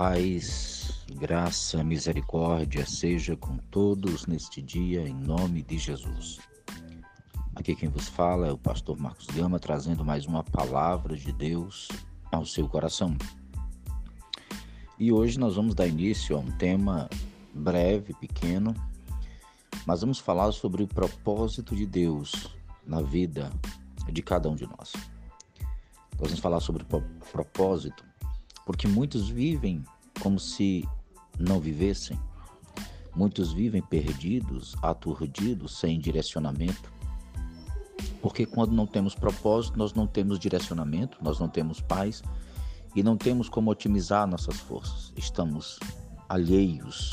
Paz, graça, misericórdia seja com todos neste dia, em nome de Jesus. Aqui quem vos fala é o pastor Marcos Gama, trazendo mais uma palavra de Deus ao seu coração. E hoje nós vamos dar início a um tema breve, pequeno, mas vamos falar sobre o propósito de Deus na vida de cada um de nós. Nós vamos falar sobre propósito porque muitos vivem como se não vivessem. Muitos vivem perdidos, aturdidos, sem direcionamento. Porque quando não temos propósito, nós não temos direcionamento, nós não temos paz e não temos como otimizar nossas forças. Estamos alheios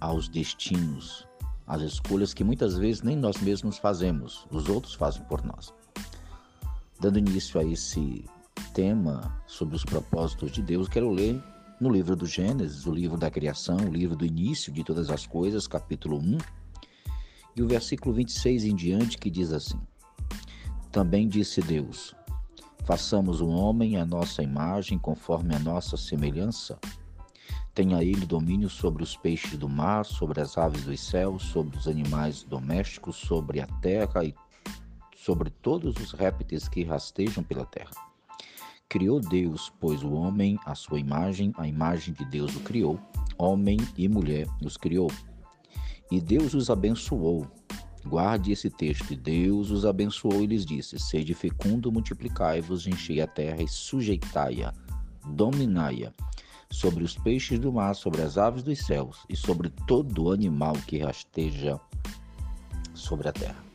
aos destinos, às escolhas que muitas vezes nem nós mesmos fazemos, os outros fazem por nós. Dando início a esse tema sobre os propósitos de Deus, quero ler no livro do Gênesis, o livro da criação, o livro do início de todas as coisas, capítulo 1, e o versículo 26 em diante, que diz assim: Também disse Deus: Façamos o homem à nossa imagem, conforme a nossa semelhança. Tenha ele domínio sobre os peixes do mar, sobre as aves dos céus, sobre os animais domésticos, sobre a terra e sobre todos os répteis que rastejam pela terra. Criou Deus, pois o homem, a sua imagem, a imagem de Deus o criou, homem e mulher os criou. E Deus os abençoou. Guarde esse texto. Deus os abençoou e lhes disse: Sede fecundo, multiplicai-vos, enchei a terra e sujeitai-a, dominai-a, sobre os peixes do mar, sobre as aves dos céus e sobre todo animal que rasteja sobre a terra.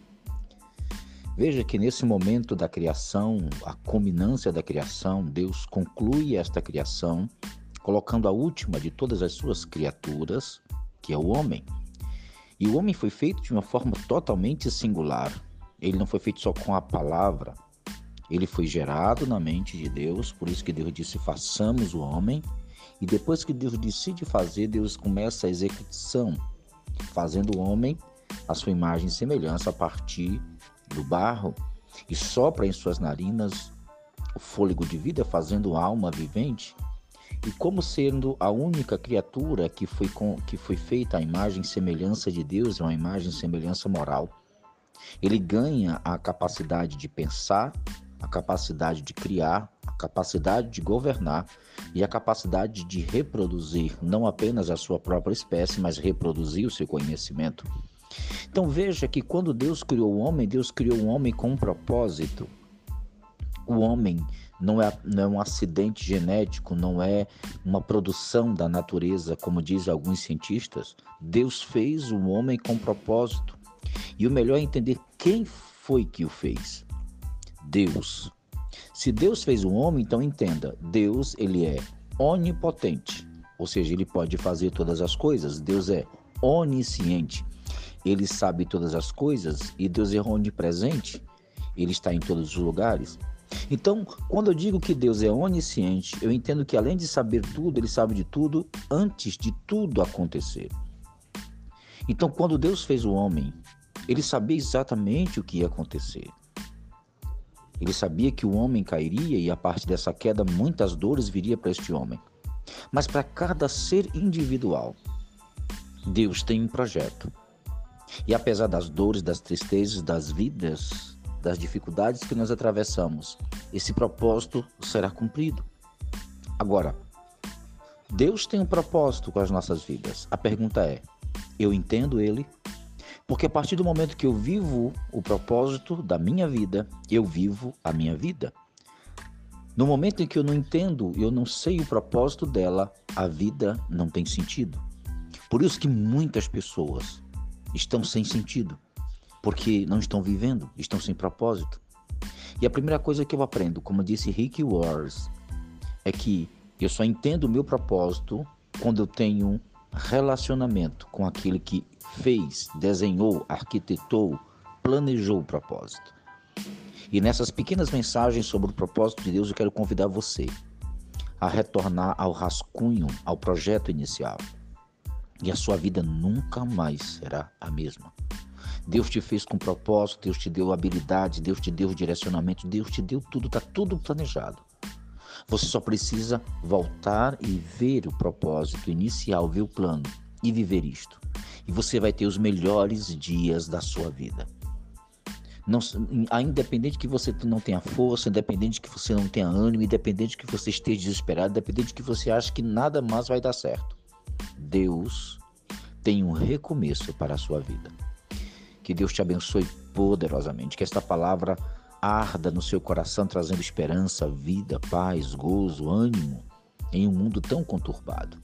Veja que nesse momento da criação, a culminância da criação, Deus conclui esta criação colocando a última de todas as suas criaturas, que é o homem. E o homem foi feito de uma forma totalmente singular. Ele não foi feito só com a palavra, ele foi gerado na mente de Deus, por isso que Deus disse: façamos o homem. E depois que Deus decide fazer, Deus começa a execução, fazendo o homem a sua imagem e semelhança a partir do barro e sopra em suas narinas o fôlego de vida, fazendo alma vivente, e como sendo a única criatura que foi, com, que foi feita a imagem e semelhança de Deus, é uma imagem e semelhança moral, ele ganha a capacidade de pensar, a capacidade de criar, a capacidade de governar e a capacidade de reproduzir não apenas a sua própria espécie, mas reproduzir o seu conhecimento. Então veja que quando Deus criou o homem, Deus criou o homem com um propósito. O homem não é, não é um acidente genético, não é uma produção da natureza, como dizem alguns cientistas. Deus fez o homem com propósito. E o melhor é entender quem foi que o fez. Deus. Se Deus fez o homem, então entenda, Deus ele é onipotente, ou seja, ele pode fazer todas as coisas. Deus é onisciente. Ele sabe todas as coisas e Deus é onipresente, ele está em todos os lugares. Então, quando eu digo que Deus é onisciente, eu entendo que além de saber tudo, ele sabe de tudo antes de tudo acontecer. Então, quando Deus fez o homem, ele sabia exatamente o que ia acontecer. Ele sabia que o homem cairia e a partir dessa queda muitas dores viria para este homem. Mas para cada ser individual, Deus tem um projeto. E apesar das dores, das tristezas, das vidas, das dificuldades que nós atravessamos, esse propósito será cumprido. Agora, Deus tem um propósito com as nossas vidas. A pergunta é: eu entendo ele? Porque a partir do momento que eu vivo o propósito da minha vida, eu vivo a minha vida. No momento em que eu não entendo, eu não sei o propósito dela, a vida não tem sentido. Por isso que muitas pessoas estão sem sentido, porque não estão vivendo, estão sem propósito. E a primeira coisa que eu aprendo, como disse Rick Wars, é que eu só entendo o meu propósito quando eu tenho relacionamento com aquele que fez, desenhou, arquitetou, planejou o propósito. E nessas pequenas mensagens sobre o propósito de Deus, eu quero convidar você a retornar ao rascunho, ao projeto inicial e a sua vida nunca mais será a mesma. Deus te fez com propósito, Deus te deu habilidade, Deus te deu direcionamento, Deus te deu tudo, está tudo planejado. Você só precisa voltar e ver o propósito inicial, ver o plano e viver isto. E você vai ter os melhores dias da sua vida. Não, independente que você não tenha força, independente que você não tenha ânimo, independente que você esteja desesperado, independente que você ache que nada mais vai dar certo. Deus tem um recomeço para a sua vida. Que Deus te abençoe poderosamente, que esta palavra arda no seu coração, trazendo esperança, vida, paz, gozo, ânimo em um mundo tão conturbado.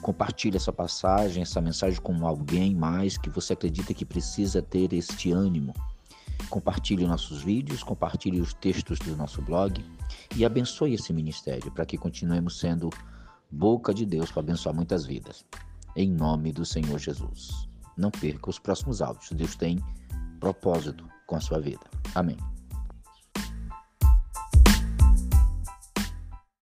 Compartilhe essa passagem, essa mensagem com alguém mais que você acredita que precisa ter este ânimo. Compartilhe nossos vídeos, compartilhe os textos do nosso blog e abençoe esse ministério para que continuemos sendo boca de Deus para abençoar muitas vidas. Em nome do Senhor Jesus. Não perca os próximos áudios. Deus tem propósito com a sua vida. Amém.